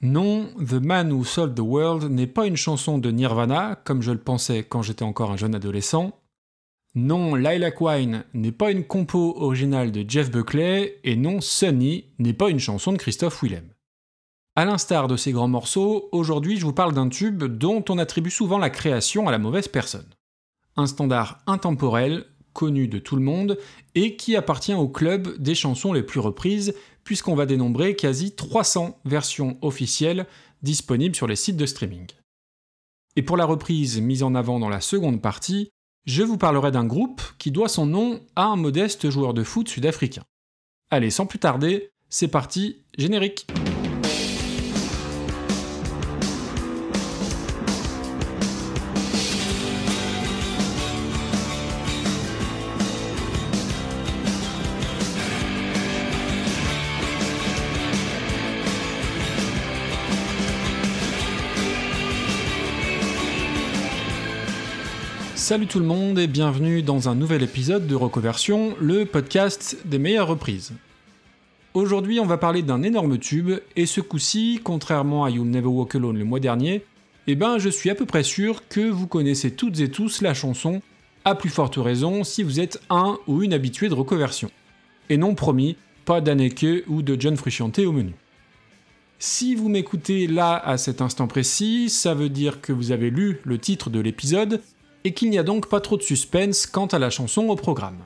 Non, The Man Who Sold the World n'est pas une chanson de Nirvana, comme je le pensais quand j'étais encore un jeune adolescent. Non, Lilac Wine n'est pas une compo originale de Jeff Buckley, et non, Sunny n'est pas une chanson de Christophe Willem. A l'instar de ces grands morceaux, aujourd'hui je vous parle d'un tube dont on attribue souvent la création à la mauvaise personne. Un standard intemporel, connu de tout le monde, et qui appartient au club des chansons les plus reprises, puisqu'on va dénombrer quasi 300 versions officielles disponibles sur les sites de streaming. Et pour la reprise mise en avant dans la seconde partie, je vous parlerai d'un groupe qui doit son nom à un modeste joueur de foot sud-africain. Allez, sans plus tarder, c'est parti, générique Salut tout le monde et bienvenue dans un nouvel épisode de Recoversion, le podcast des meilleures reprises. Aujourd'hui, on va parler d'un énorme tube, et ce coup-ci, contrairement à You'll Never Walk Alone le mois dernier, eh ben je suis à peu près sûr que vous connaissez toutes et tous la chanson, à plus forte raison si vous êtes un ou une habituée de Recoversion. Et non promis, pas d'Anneke ou de John Frusciante au menu. Si vous m'écoutez là à cet instant précis, ça veut dire que vous avez lu le titre de l'épisode et qu'il n'y a donc pas trop de suspense quant à la chanson au programme.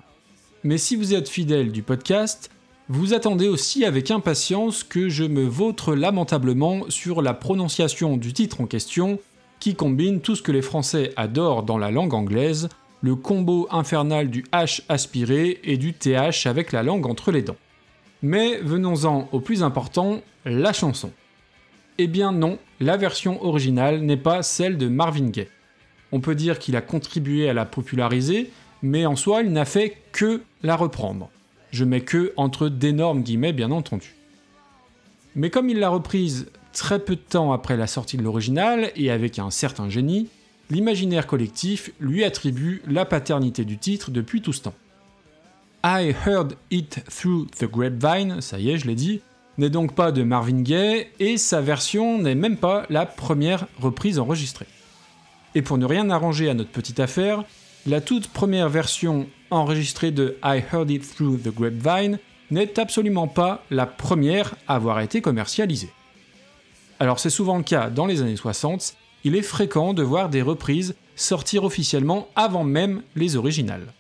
Mais si vous êtes fidèle du podcast, vous attendez aussi avec impatience que je me vautre lamentablement sur la prononciation du titre en question, qui combine tout ce que les Français adorent dans la langue anglaise, le combo infernal du H aspiré et du TH avec la langue entre les dents. Mais venons-en au plus important, la chanson. Eh bien non, la version originale n'est pas celle de Marvin Gaye. On peut dire qu'il a contribué à la populariser, mais en soi, il n'a fait que la reprendre. Je mets que entre d'énormes guillemets, bien entendu. Mais comme il l'a reprise très peu de temps après la sortie de l'original et avec un certain génie, l'imaginaire collectif lui attribue la paternité du titre depuis tout ce temps. I Heard It Through the Grapevine, ça y est, je l'ai dit, n'est donc pas de Marvin Gaye et sa version n'est même pas la première reprise enregistrée. Et pour ne rien arranger à notre petite affaire, la toute première version enregistrée de I Heard It Through the Grapevine n'est absolument pas la première à avoir été commercialisée. Alors c'est souvent le cas dans les années 60, il est fréquent de voir des reprises sortir officiellement avant même les originales.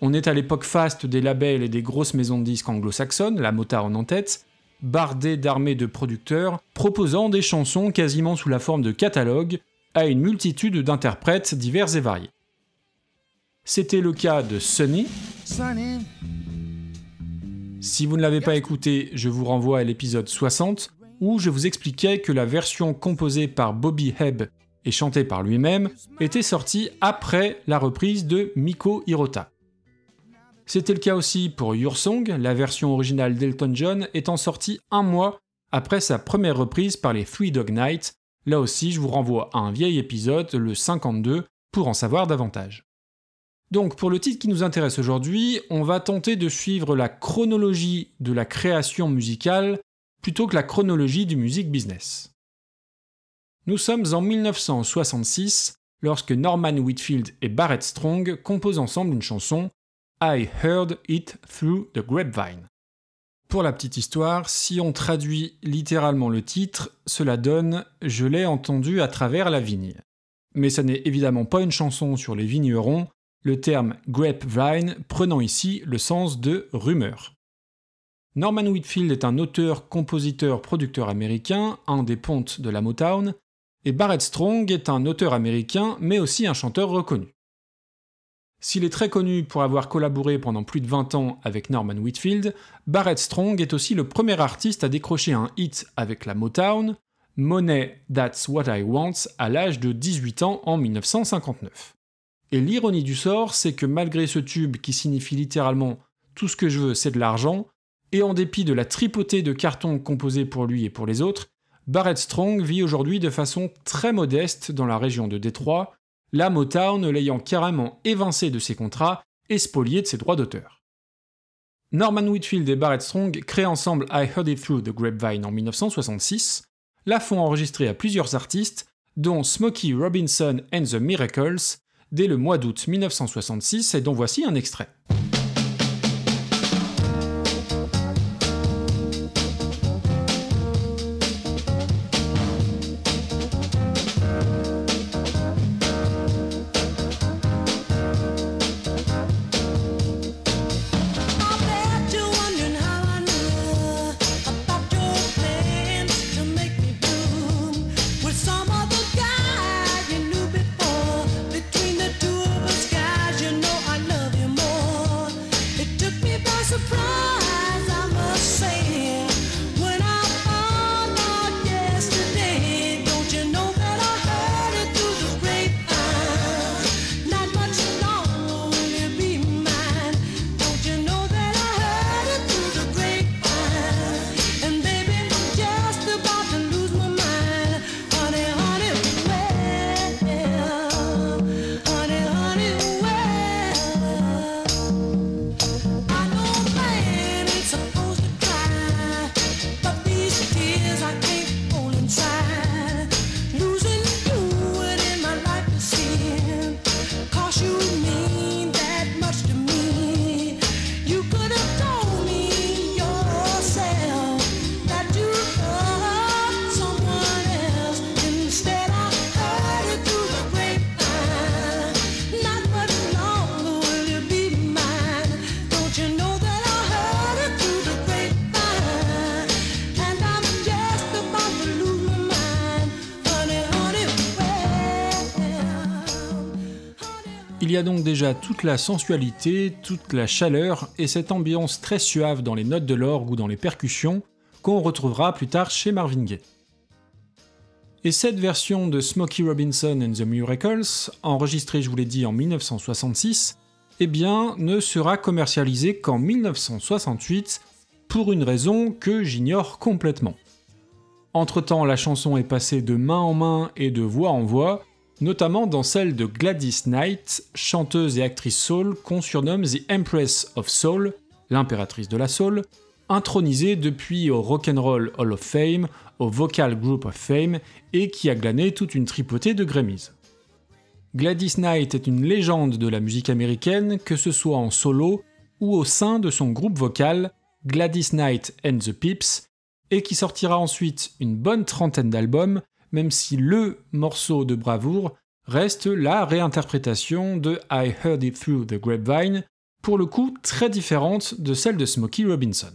On est à l'époque faste des labels et des grosses maisons de disques anglo-saxonnes, la Motown en tête, bardées d'armées de producteurs proposant des chansons quasiment sous la forme de catalogue à une multitude d'interprètes divers et variés. C'était le cas de Sunny. Si vous ne l'avez pas écouté, je vous renvoie à l'épisode 60 où je vous expliquais que la version composée par Bobby Hebb et chantée par lui-même était sortie après la reprise de Miko Hirota. C'était le cas aussi pour Your Song, la version originale d'Elton John étant sortie un mois après sa première reprise par les Three Dog Night, Là aussi, je vous renvoie à un vieil épisode, le 52, pour en savoir davantage. Donc pour le titre qui nous intéresse aujourd'hui, on va tenter de suivre la chronologie de la création musicale plutôt que la chronologie du music business. Nous sommes en 1966 lorsque Norman Whitfield et Barrett Strong composent ensemble une chanson I Heard It Through the Grapevine. Pour la petite histoire, si on traduit littéralement le titre, cela donne Je l'ai entendu à travers la vigne. Mais ça n'est évidemment pas une chanson sur les vignerons, le terme grapevine prenant ici le sens de rumeur. Norman Whitfield est un auteur, compositeur, producteur américain, un des pontes de la Motown, et Barrett Strong est un auteur américain, mais aussi un chanteur reconnu. S'il est très connu pour avoir collaboré pendant plus de 20 ans avec Norman Whitfield, Barrett Strong est aussi le premier artiste à décrocher un hit avec la Motown, Money That's What I Want, à l'âge de 18 ans en 1959. Et l'ironie du sort, c'est que malgré ce tube qui signifie littéralement tout ce que je veux, c'est de l'argent, et en dépit de la tripotée de cartons composés pour lui et pour les autres, Barrett Strong vit aujourd'hui de façon très modeste dans la région de Détroit, la Motown l'ayant carrément évincé de ses contrats et spolié de ses droits d'auteur. Norman Whitfield et Barrett Strong créent ensemble I Heard It Through the Grapevine en 1966, la font enregistrer à plusieurs artistes, dont Smokey Robinson and the Miracles, dès le mois d'août 1966, et dont voici un extrait. Donc déjà toute la sensualité, toute la chaleur et cette ambiance très suave dans les notes de l'orgue ou dans les percussions qu'on retrouvera plus tard chez Marvin Gaye. Et cette version de Smokey Robinson and the Miracles, enregistrée je vous l'ai dit en 1966, eh bien ne sera commercialisée qu'en 1968 pour une raison que j'ignore complètement. Entre-temps, la chanson est passée de main en main et de voix en voix, notamment dans celle de Gladys Knight, chanteuse et actrice soul qu'on surnomme The Empress of Soul, l'impératrice de la soul, intronisée depuis au Rock'n'Roll Hall of Fame, au Vocal Group of Fame et qui a glané toute une tripotée de Grammys. Gladys Knight est une légende de la musique américaine, que ce soit en solo ou au sein de son groupe vocal Gladys Knight and the Pips, et qui sortira ensuite une bonne trentaine d'albums, même si le morceau de bravoure reste la réinterprétation de I Heard It Through the Grapevine, pour le coup très différente de celle de Smokey Robinson.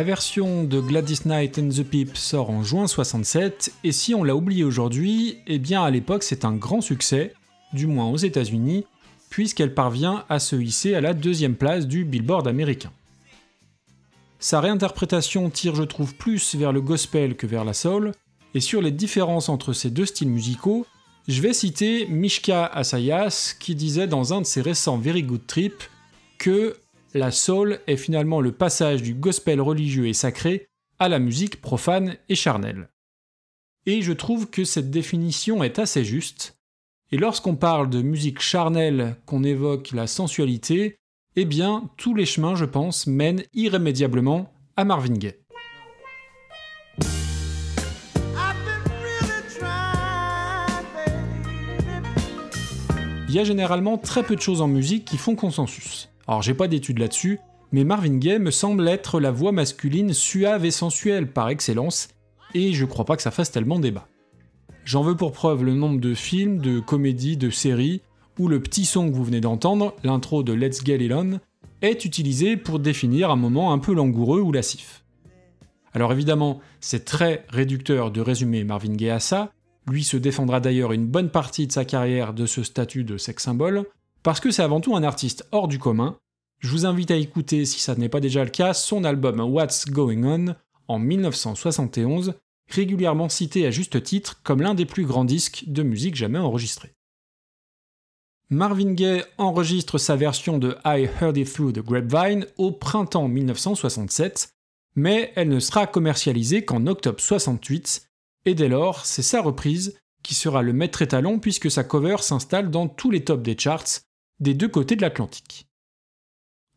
La version de Gladys Knight and the Peep sort en juin 67, et si on l'a oublié aujourd'hui, eh bien à l'époque c'est un grand succès, du moins aux États-Unis, puisqu'elle parvient à se hisser à la deuxième place du Billboard américain. Sa réinterprétation tire, je trouve, plus vers le gospel que vers la soul, et sur les différences entre ces deux styles musicaux, je vais citer Mishka Asayas qui disait dans un de ses récents Very Good Trip que la soul est finalement le passage du gospel religieux et sacré à la musique profane et charnelle. Et je trouve que cette définition est assez juste, et lorsqu'on parle de musique charnelle, qu'on évoque la sensualité, eh bien tous les chemins, je pense, mènent irrémédiablement à Marvin Gaye. Il y a généralement très peu de choses en musique qui font consensus. Alors j'ai pas d'études là-dessus, mais Marvin Gaye me semble être la voix masculine suave et sensuelle par excellence, et je crois pas que ça fasse tellement débat. J'en veux pour preuve le nombre de films, de comédies, de séries où le petit son que vous venez d'entendre, l'intro de Let's Get It On, est utilisé pour définir un moment un peu langoureux ou lascif. Alors évidemment, c'est très réducteur de résumer Marvin Gaye à ça, lui se défendra d'ailleurs une bonne partie de sa carrière de ce statut de sex symbole, parce que c'est avant tout un artiste hors du commun. Je vous invite à écouter, si ça n'est pas déjà le cas, son album What's Going On en 1971, régulièrement cité à juste titre comme l'un des plus grands disques de musique jamais enregistrés. Marvin Gaye enregistre sa version de I Heard It Through the Grapevine au printemps 1967, mais elle ne sera commercialisée qu'en octobre 68, et dès lors, c'est sa reprise qui sera le maître étalon puisque sa cover s'installe dans tous les tops des charts des deux côtés de l'Atlantique.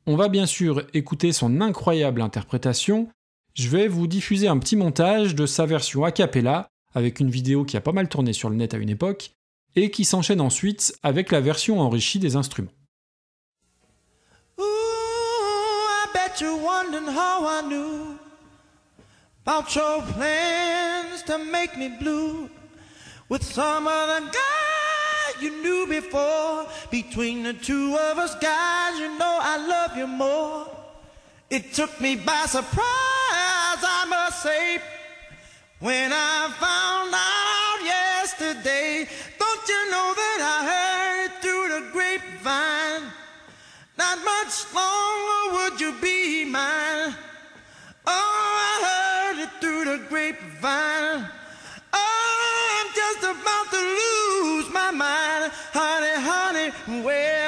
On va bien sûr écouter son incroyable interprétation, je vais vous diffuser un petit montage de sa version a cappella, avec une vidéo qui a pas mal tourné sur le net à une époque, et qui s'enchaîne ensuite avec la version enrichie des instruments. You knew before. Between the two of us guys, you know I love you more. It took me by surprise, I must say, when I found out yesterday. Don't you know that I heard it through the grapevine? Not much longer would you be mine. Oh, I heard it through the grapevine. where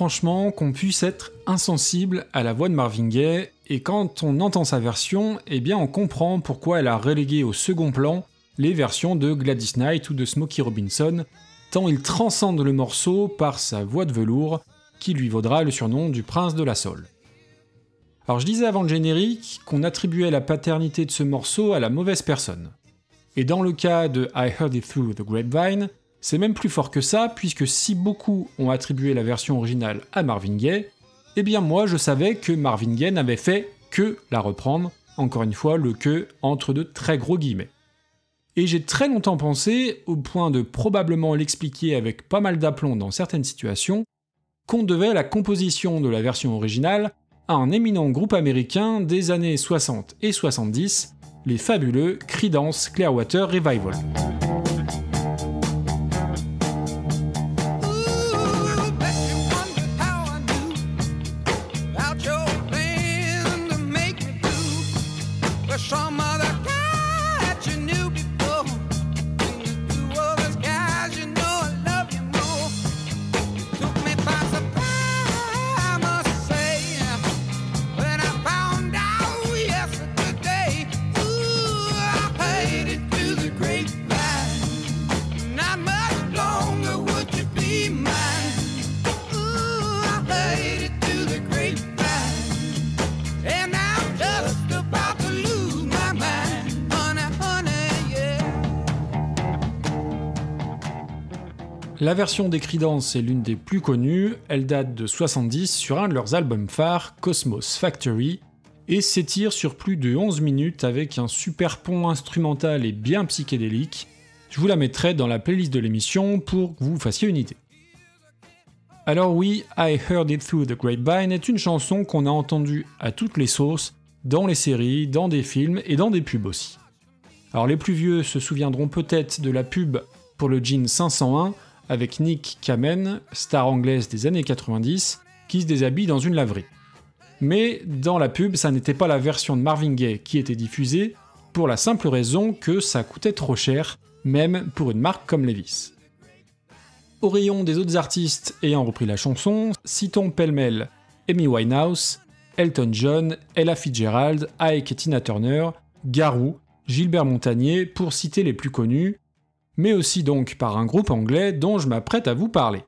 franchement qu'on puisse être insensible à la voix de Marvin Gaye, et quand on entend sa version, eh bien on comprend pourquoi elle a relégué au second plan les versions de Gladys Knight ou de Smokey Robinson, tant il transcende le morceau par sa voix de velours, qui lui vaudra le surnom du prince de la soul. Alors je disais avant le générique qu'on attribuait la paternité de ce morceau à la mauvaise personne. Et dans le cas de I Heard It Through the Grapevine, c'est même plus fort que ça, puisque si beaucoup ont attribué la version originale à Marvin Gaye, eh bien moi je savais que Marvin Gaye n'avait fait que la reprendre, encore une fois le que entre de très gros guillemets. Et j'ai très longtemps pensé, au point de probablement l'expliquer avec pas mal d'aplomb dans certaines situations, qu'on devait la composition de la version originale à un éminent groupe américain des années 60 et 70, les fabuleux Creedence Clearwater Revival. La version des Creedence est l'une des plus connues, elle date de 70 sur un de leurs albums phares, Cosmos Factory, et s'étire sur plus de 11 minutes avec un super pont instrumental et bien psychédélique. Je vous la mettrai dans la playlist de l'émission pour que vous fassiez une idée. Alors oui, I Heard It Through the Grapevine est une chanson qu'on a entendue à toutes les sauces, dans les séries, dans des films et dans des pubs aussi. Alors les plus vieux se souviendront peut-être de la pub pour le jean 501 avec Nick Kamen, star anglaise des années 90, qui se déshabille dans une laverie. Mais dans la pub, ça n'était pas la version de Marvin Gaye qui était diffusée, pour la simple raison que ça coûtait trop cher, même pour une marque comme Levis. Au rayon des autres artistes ayant repris la chanson, citons pêle-mêle Amy Winehouse, Elton John, Ella Fitzgerald, Ike et Tina Turner, Garou, Gilbert Montagnier, pour citer les plus connus, mais aussi donc par un groupe anglais dont je m'apprête à vous parler.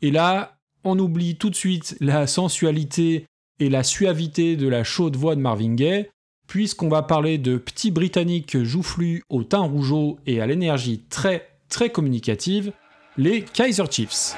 Et là, on oublie tout de suite la sensualité et la suavité de la chaude voix de Marvin Gaye, puisqu'on va parler de petits britanniques joufflus au teint rougeau et à l'énergie très très communicative, les Kaiser Chiefs.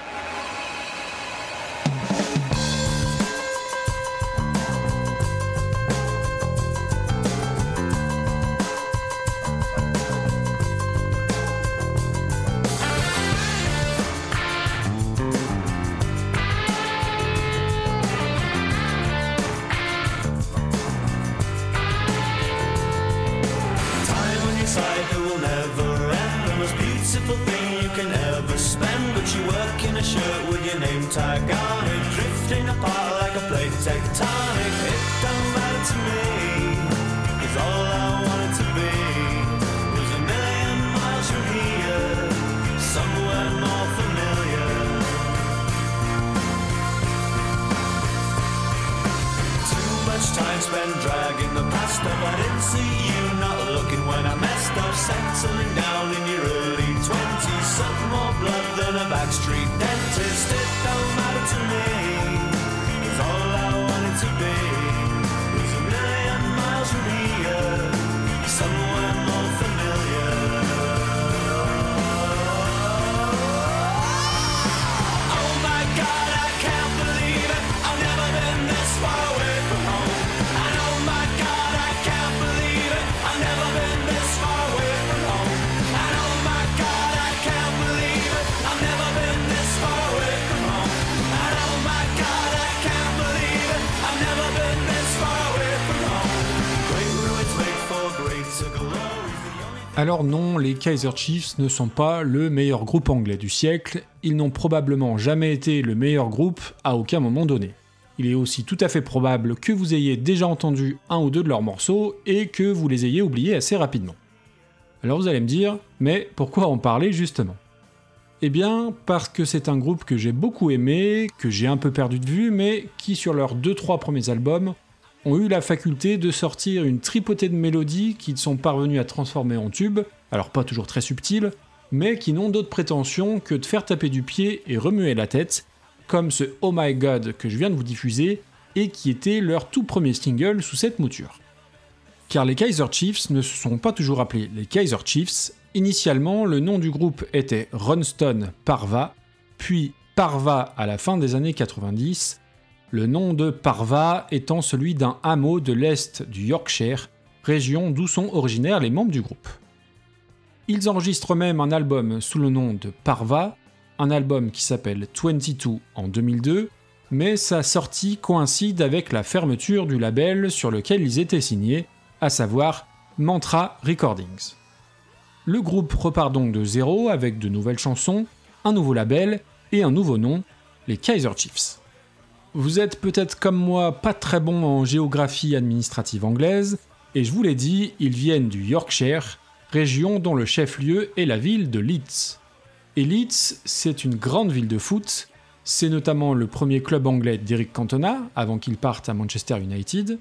much time spent dragging the past up. I didn't see you not looking when I messed up. Settling down in your early twenties, suck more blood than a backstreet dentist. It don't matter to me. It's all I wanted to be. Alors non, les Kaiser Chiefs ne sont pas le meilleur groupe anglais du siècle, ils n'ont probablement jamais été le meilleur groupe à aucun moment donné. Il est aussi tout à fait probable que vous ayez déjà entendu un ou deux de leurs morceaux et que vous les ayez oubliés assez rapidement. Alors vous allez me dire, mais pourquoi en parler justement? Eh bien, parce que c'est un groupe que j'ai beaucoup aimé, que j'ai un peu perdu de vue, mais qui sur leurs 2-3 premiers albums ont eu la faculté de sortir une tripotée de mélodies qu'ils sont parvenus à transformer en tubes, alors pas toujours très subtiles, mais qui n'ont d'autre prétention que de faire taper du pied et remuer la tête, comme ce Oh My God que je viens de vous diffuser, et qui était leur tout premier single sous cette mouture. Car les Kaiser Chiefs ne se sont pas toujours appelés les Kaiser Chiefs, initialement le nom du groupe était Runstone Parva, puis Parva à la fin des années 90, le nom de Parva étant celui d'un hameau de l'est du Yorkshire, région d'où sont originaires les membres du groupe. Ils enregistrent même un album sous le nom de Parva, un album qui s'appelle 22 en 2002, mais sa sortie coïncide avec la fermeture du label sur lequel ils étaient signés, à savoir Mantra Recordings. Le groupe repart donc de zéro avec de nouvelles chansons, un nouveau label et un nouveau nom, les Kaiser Chiefs. Vous êtes peut-être comme moi pas très bon en géographie administrative anglaise, et je vous l'ai dit, ils viennent du Yorkshire, région dont le chef-lieu est la ville de Leeds. Et Leeds, c'est une grande ville de foot, c'est notamment le premier club anglais d'Eric Cantona, avant qu'il parte à Manchester United,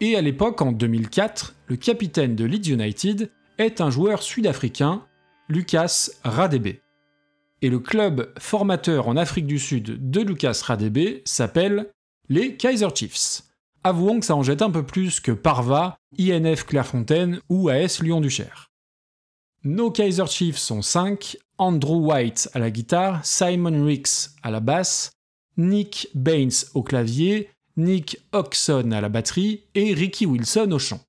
et à l'époque, en 2004, le capitaine de Leeds United est un joueur sud-africain, Lucas Radebe et le club formateur en Afrique du Sud de Lucas Radebe s'appelle les Kaiser Chiefs. Avouons que ça en jette un peu plus que Parva, INF Clairefontaine ou AS Lyon-Duchère. Nos Kaiser Chiefs sont 5, Andrew White à la guitare, Simon Ricks à la basse, Nick Baines au clavier, Nick Oxon à la batterie et Ricky Wilson au chant.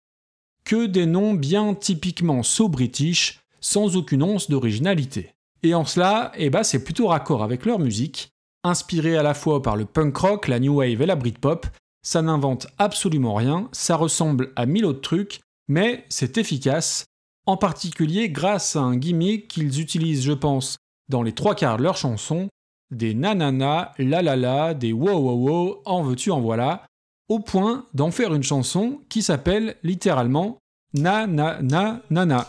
Que des noms bien typiquement so-british, sans aucune once d'originalité. Et en cela, eh ben, c'est plutôt raccord avec leur musique, inspirée à la fois par le punk rock, la new wave et la britpop. Ça n'invente absolument rien, ça ressemble à mille autres trucs, mais c'est efficace, en particulier grâce à un gimmick qu'ils utilisent, je pense, dans les trois quarts de leurs chansons, des nanana, la la la, des wow wow wow, en veux-tu en voilà, au point d'en faire une chanson qui s'appelle littéralement Na na na na na.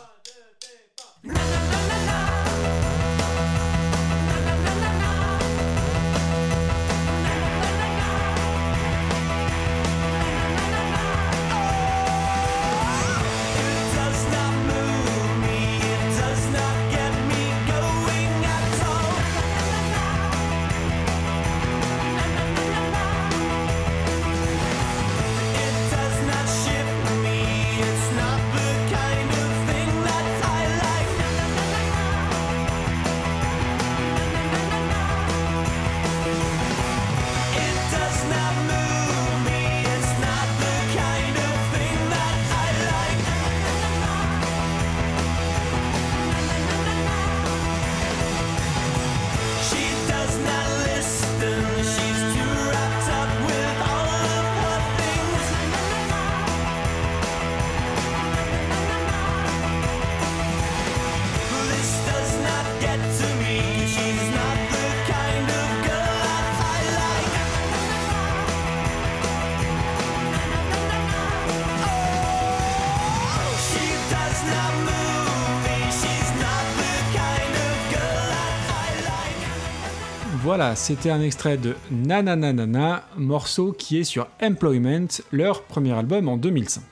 Voilà, c'était un extrait de Nananana, morceau qui est sur Employment, leur premier album en 2005.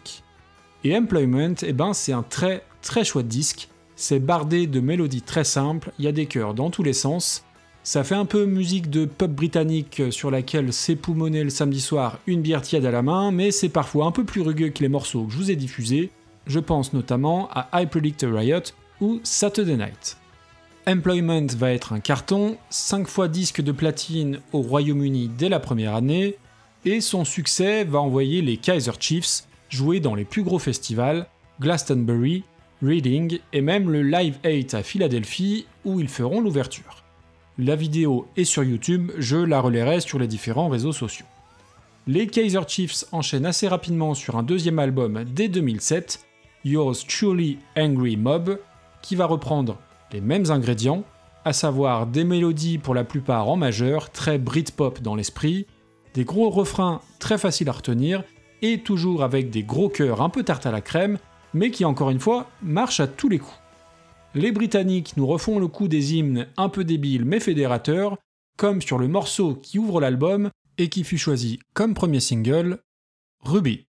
Et Employment, eh ben, c'est un très très chouette disque, c'est bardé de mélodies très simples, il y a des chœurs dans tous les sens, ça fait un peu musique de pop britannique sur laquelle s'époumoner le samedi soir une bière tiède à la main, mais c'est parfois un peu plus rugueux que les morceaux que je vous ai diffusés, je pense notamment à I Predict a Riot ou Saturday Night. Employment va être un carton, 5 fois disque de platine au Royaume-Uni dès la première année, et son succès va envoyer les Kaiser Chiefs jouer dans les plus gros festivals, Glastonbury, Reading et même le Live 8 à Philadelphie où ils feront l'ouverture. La vidéo est sur YouTube, je la relayerai sur les différents réseaux sociaux. Les Kaiser Chiefs enchaînent assez rapidement sur un deuxième album dès 2007, Yours Truly Angry Mob, qui va reprendre les mêmes ingrédients, à savoir des mélodies pour la plupart en majeur, très Britpop dans l'esprit, des gros refrains très faciles à retenir, et toujours avec des gros chœurs un peu tarte à la crème, mais qui encore une fois marchent à tous les coups. Les Britanniques nous refont le coup des hymnes un peu débiles mais fédérateurs, comme sur le morceau qui ouvre l'album et qui fut choisi comme premier single, Ruby.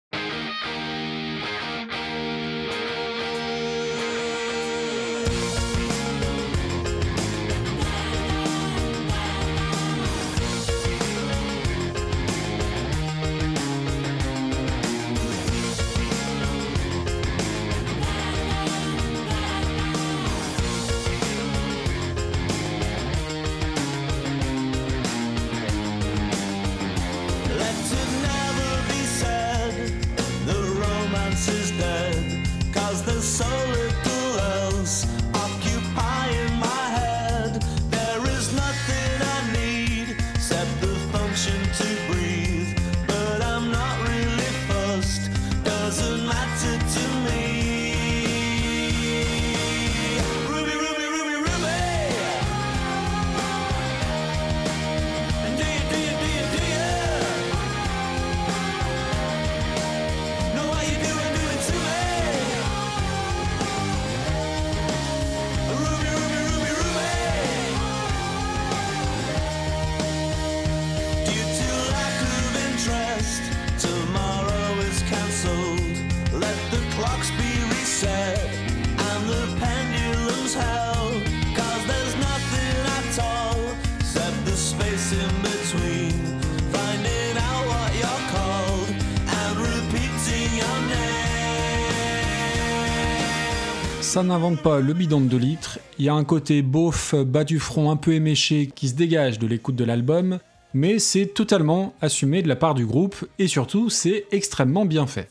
N'invente pas le bidon de 2 litres, il y a un côté beauf, bas du front un peu éméché qui se dégage de l'écoute de l'album, mais c'est totalement assumé de la part du groupe et surtout c'est extrêmement bien fait.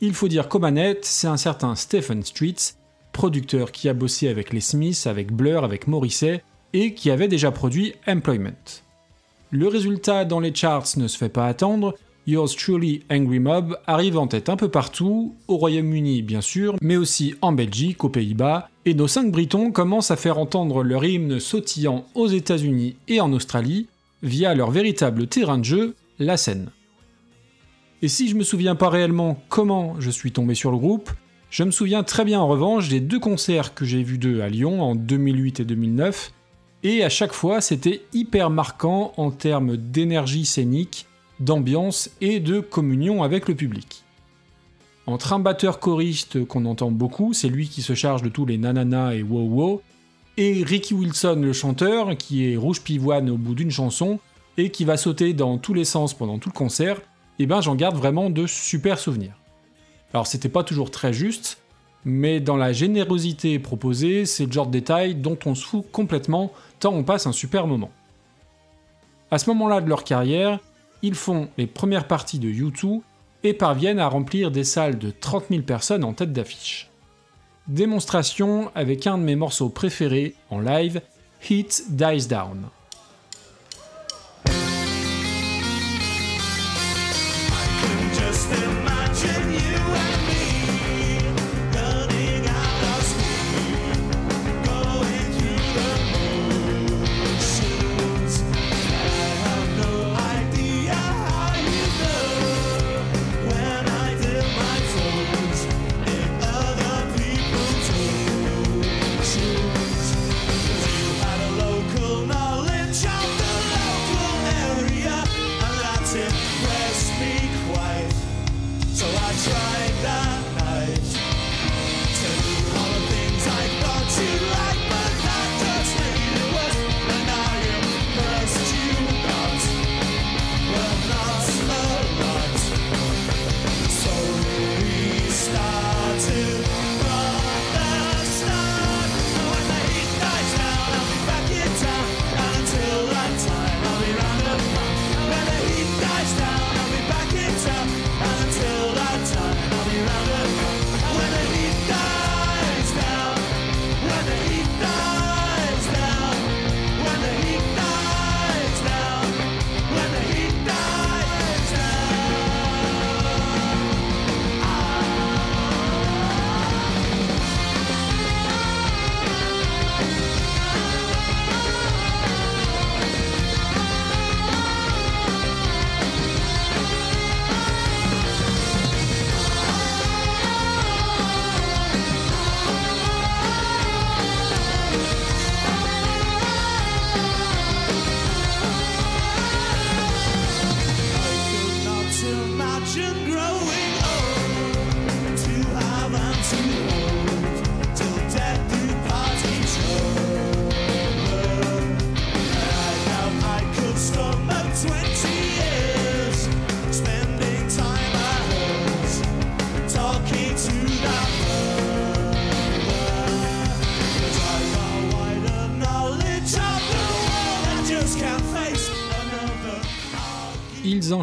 Il faut dire qu'aux manettes, c'est un certain Stephen Streets, producteur qui a bossé avec les Smiths, avec Blur, avec Morrissey et qui avait déjà produit Employment. Le résultat dans les charts ne se fait pas attendre, Yours Truly Angry Mob arrive en tête un peu partout, au Royaume-Uni bien sûr, mais aussi en Belgique, aux Pays-Bas, et nos cinq Britons commencent à faire entendre leur hymne sautillant aux États-Unis et en Australie via leur véritable terrain de jeu, la scène. Et si je me souviens pas réellement comment je suis tombé sur le groupe, je me souviens très bien en revanche des deux concerts que j'ai vus d'eux à Lyon en 2008 et 2009, et à chaque fois c'était hyper marquant en termes d'énergie scénique d'ambiance et de communion avec le public. Entre un batteur choriste qu'on entend beaucoup, c'est lui qui se charge de tous les nanana et wow wow, et Ricky Wilson le chanteur, qui est rouge pivoine au bout d'une chanson, et qui va sauter dans tous les sens pendant tout le concert, et eh ben j'en garde vraiment de super souvenirs. Alors c'était pas toujours très juste, mais dans la générosité proposée, c'est le genre de détail dont on se fout complètement tant on passe un super moment. À ce moment-là de leur carrière, ils font les premières parties de U2 et parviennent à remplir des salles de 30 000 personnes en tête d'affiche. Démonstration avec un de mes morceaux préférés en live, Heat Dies Down.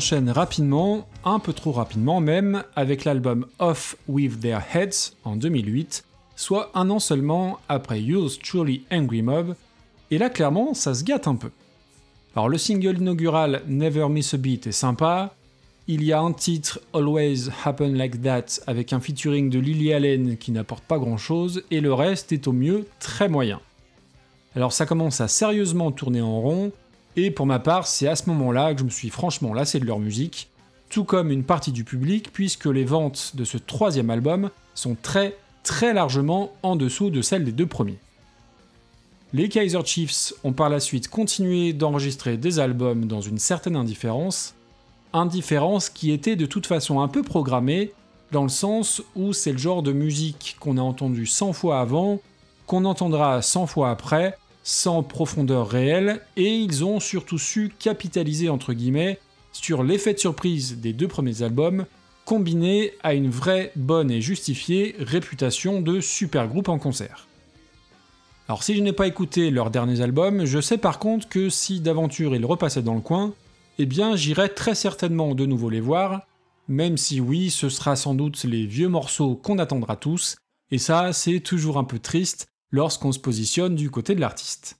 Enchaînent rapidement, un peu trop rapidement même, avec l'album Off With Their Heads en 2008, soit un an seulement après Use Truly Angry Mob, et là clairement ça se gâte un peu. Alors le single inaugural Never Miss a Beat est sympa, il y a un titre Always Happen Like That avec un featuring de Lily Allen qui n'apporte pas grand chose, et le reste est au mieux très moyen. Alors ça commence à sérieusement tourner en rond, et pour ma part, c'est à ce moment-là que je me suis franchement lassé de leur musique, tout comme une partie du public, puisque les ventes de ce troisième album sont très très largement en dessous de celles des deux premiers. Les Kaiser Chiefs ont par la suite continué d'enregistrer des albums dans une certaine indifférence, indifférence qui était de toute façon un peu programmée, dans le sens où c'est le genre de musique qu'on a entendu 100 fois avant, qu'on entendra 100 fois après, sans profondeur réelle, et ils ont surtout su capitaliser entre guillemets sur l'effet de surprise des deux premiers albums, combiné à une vraie, bonne et justifiée réputation de super groupe en concert. Alors si je n'ai pas écouté leurs derniers albums, je sais par contre que si d'aventure ils repassaient dans le coin, eh bien j'irai très certainement de nouveau les voir, même si oui, ce sera sans doute les vieux morceaux qu'on attendra tous, et ça c'est toujours un peu triste, lorsqu'on se positionne du côté de l'artiste.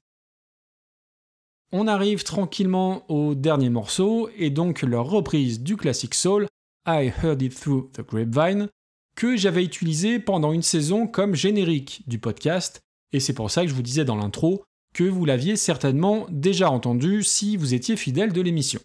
On arrive tranquillement au dernier morceau, et donc leur reprise du classique soul, I Heard It Through the Grapevine, que j'avais utilisé pendant une saison comme générique du podcast, et c'est pour ça que je vous disais dans l'intro que vous l'aviez certainement déjà entendu si vous étiez fidèle de l'émission.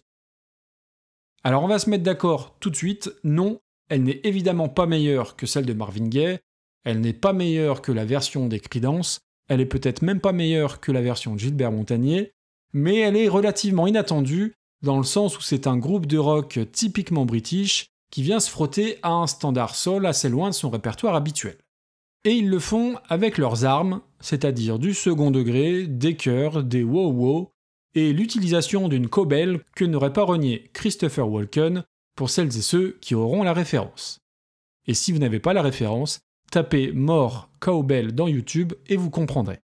Alors on va se mettre d'accord tout de suite, non, elle n'est évidemment pas meilleure que celle de Marvin Gaye, elle n'est pas meilleure que la version des Creedence, elle est peut-être même pas meilleure que la version de Gilbert Montagnier, mais elle est relativement inattendue dans le sens où c'est un groupe de rock typiquement british qui vient se frotter à un standard soul assez loin de son répertoire habituel. Et ils le font avec leurs armes, c'est-à-dire du second degré, des chœurs, des wow-wow, et l'utilisation d'une cobelle que n'aurait pas renié Christopher Walken pour celles et ceux qui auront la référence. Et si vous n'avez pas la référence, tapez More Cowbell dans YouTube et vous comprendrez.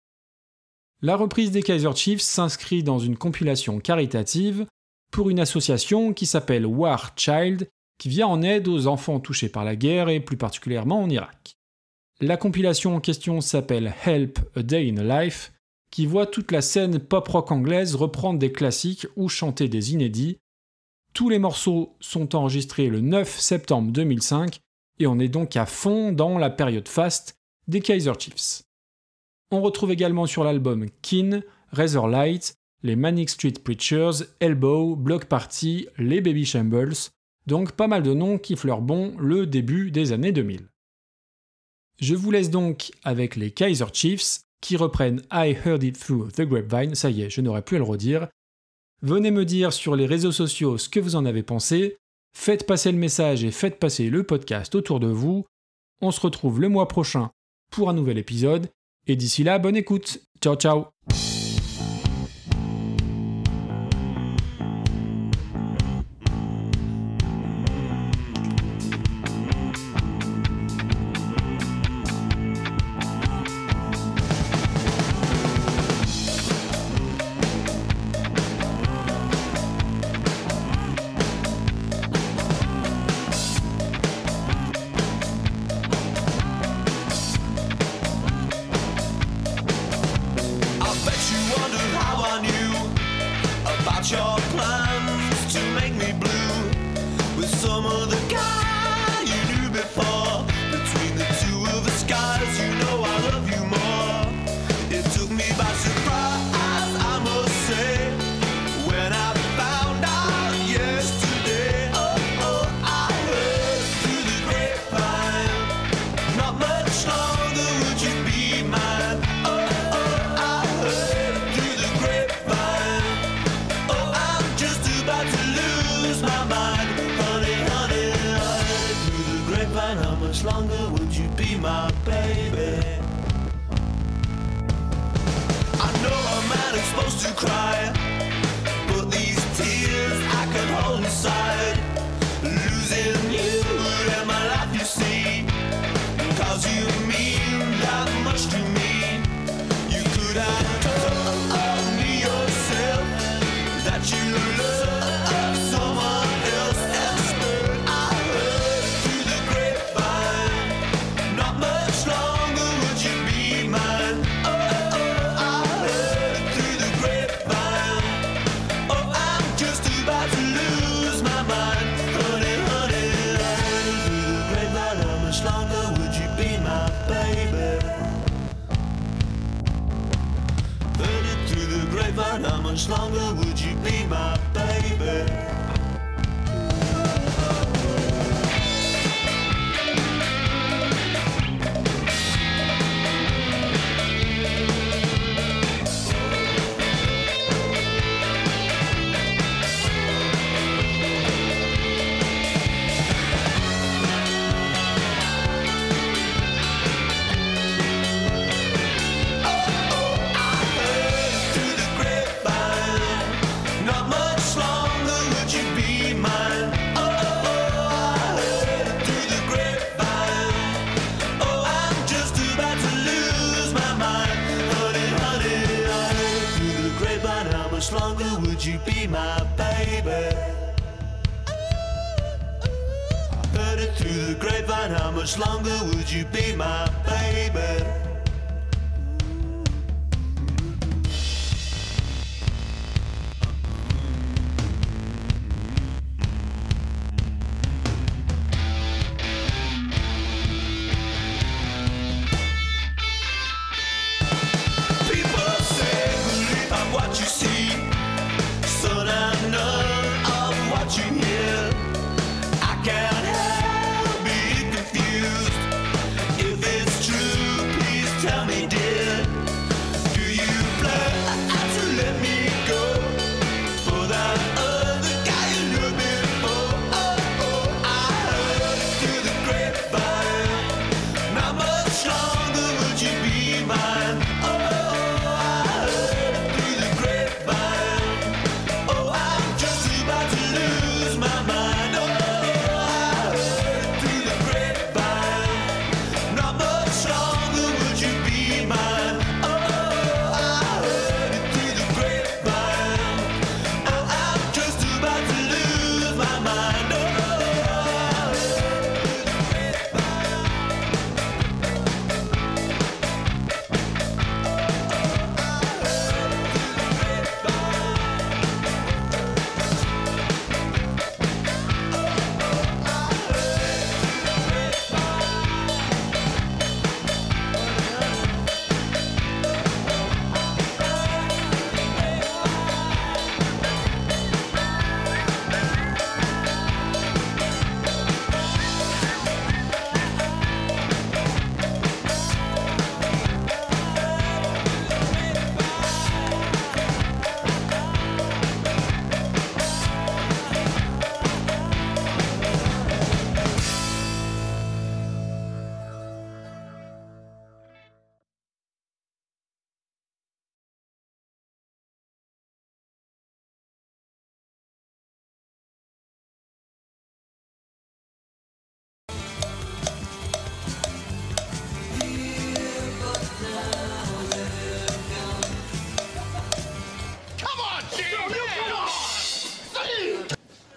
La reprise des Kaiser Chiefs s'inscrit dans une compilation caritative pour une association qui s'appelle War Child, qui vient en aide aux enfants touchés par la guerre et plus particulièrement en Irak. La compilation en question s'appelle Help a Day in Life, qui voit toute la scène pop-rock anglaise reprendre des classiques ou chanter des inédits. Tous les morceaux sont enregistrés le 9 septembre 2005 et on est donc à fond dans la période faste des Kaiser Chiefs. On retrouve également sur l'album Keen, Razorlight, les Manic Street Preachers, Elbow, Block Party, les Baby Shambles, donc pas mal de noms qui fleurent bon le début des années 2000. Je vous laisse donc avec les Kaiser Chiefs qui reprennent I Heard It Through the Grapevine, ça y est, je n'aurais plus à le redire. Venez me dire sur les réseaux sociaux ce que vous en avez pensé, faites passer le message et faites passer le podcast autour de vous. On se retrouve le mois prochain pour un nouvel épisode, et d'ici là, bonne écoute. Ciao ciao would you be my baby? I heard it through the grapevine, how much longer would you be my baby?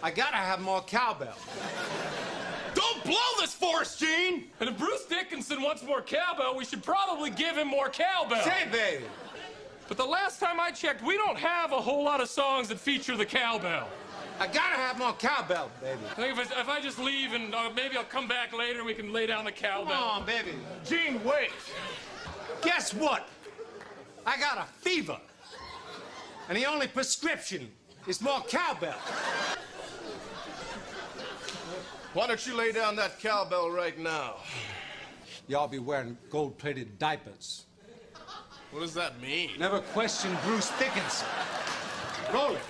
I gotta have more cowbell. Don't blow this for us, Gene! And if Bruce Dickinson wants more cowbell, we should probably give him more cowbell. Say, baby. But the last time I checked, we don't have a whole lot of songs that feature the cowbell. I gotta have more cowbell, baby. I think if I, if I just leave and uh, maybe I'll come back later and we can lay down the cowbell. Come on, baby. Gene, wait! Guess what? I got a fever. And the only prescription is more cowbell. Why don't you lay down that cowbell right now? Y'all be wearing gold plated diapers. What does that mean? Never question Bruce Dickinson. Roll it.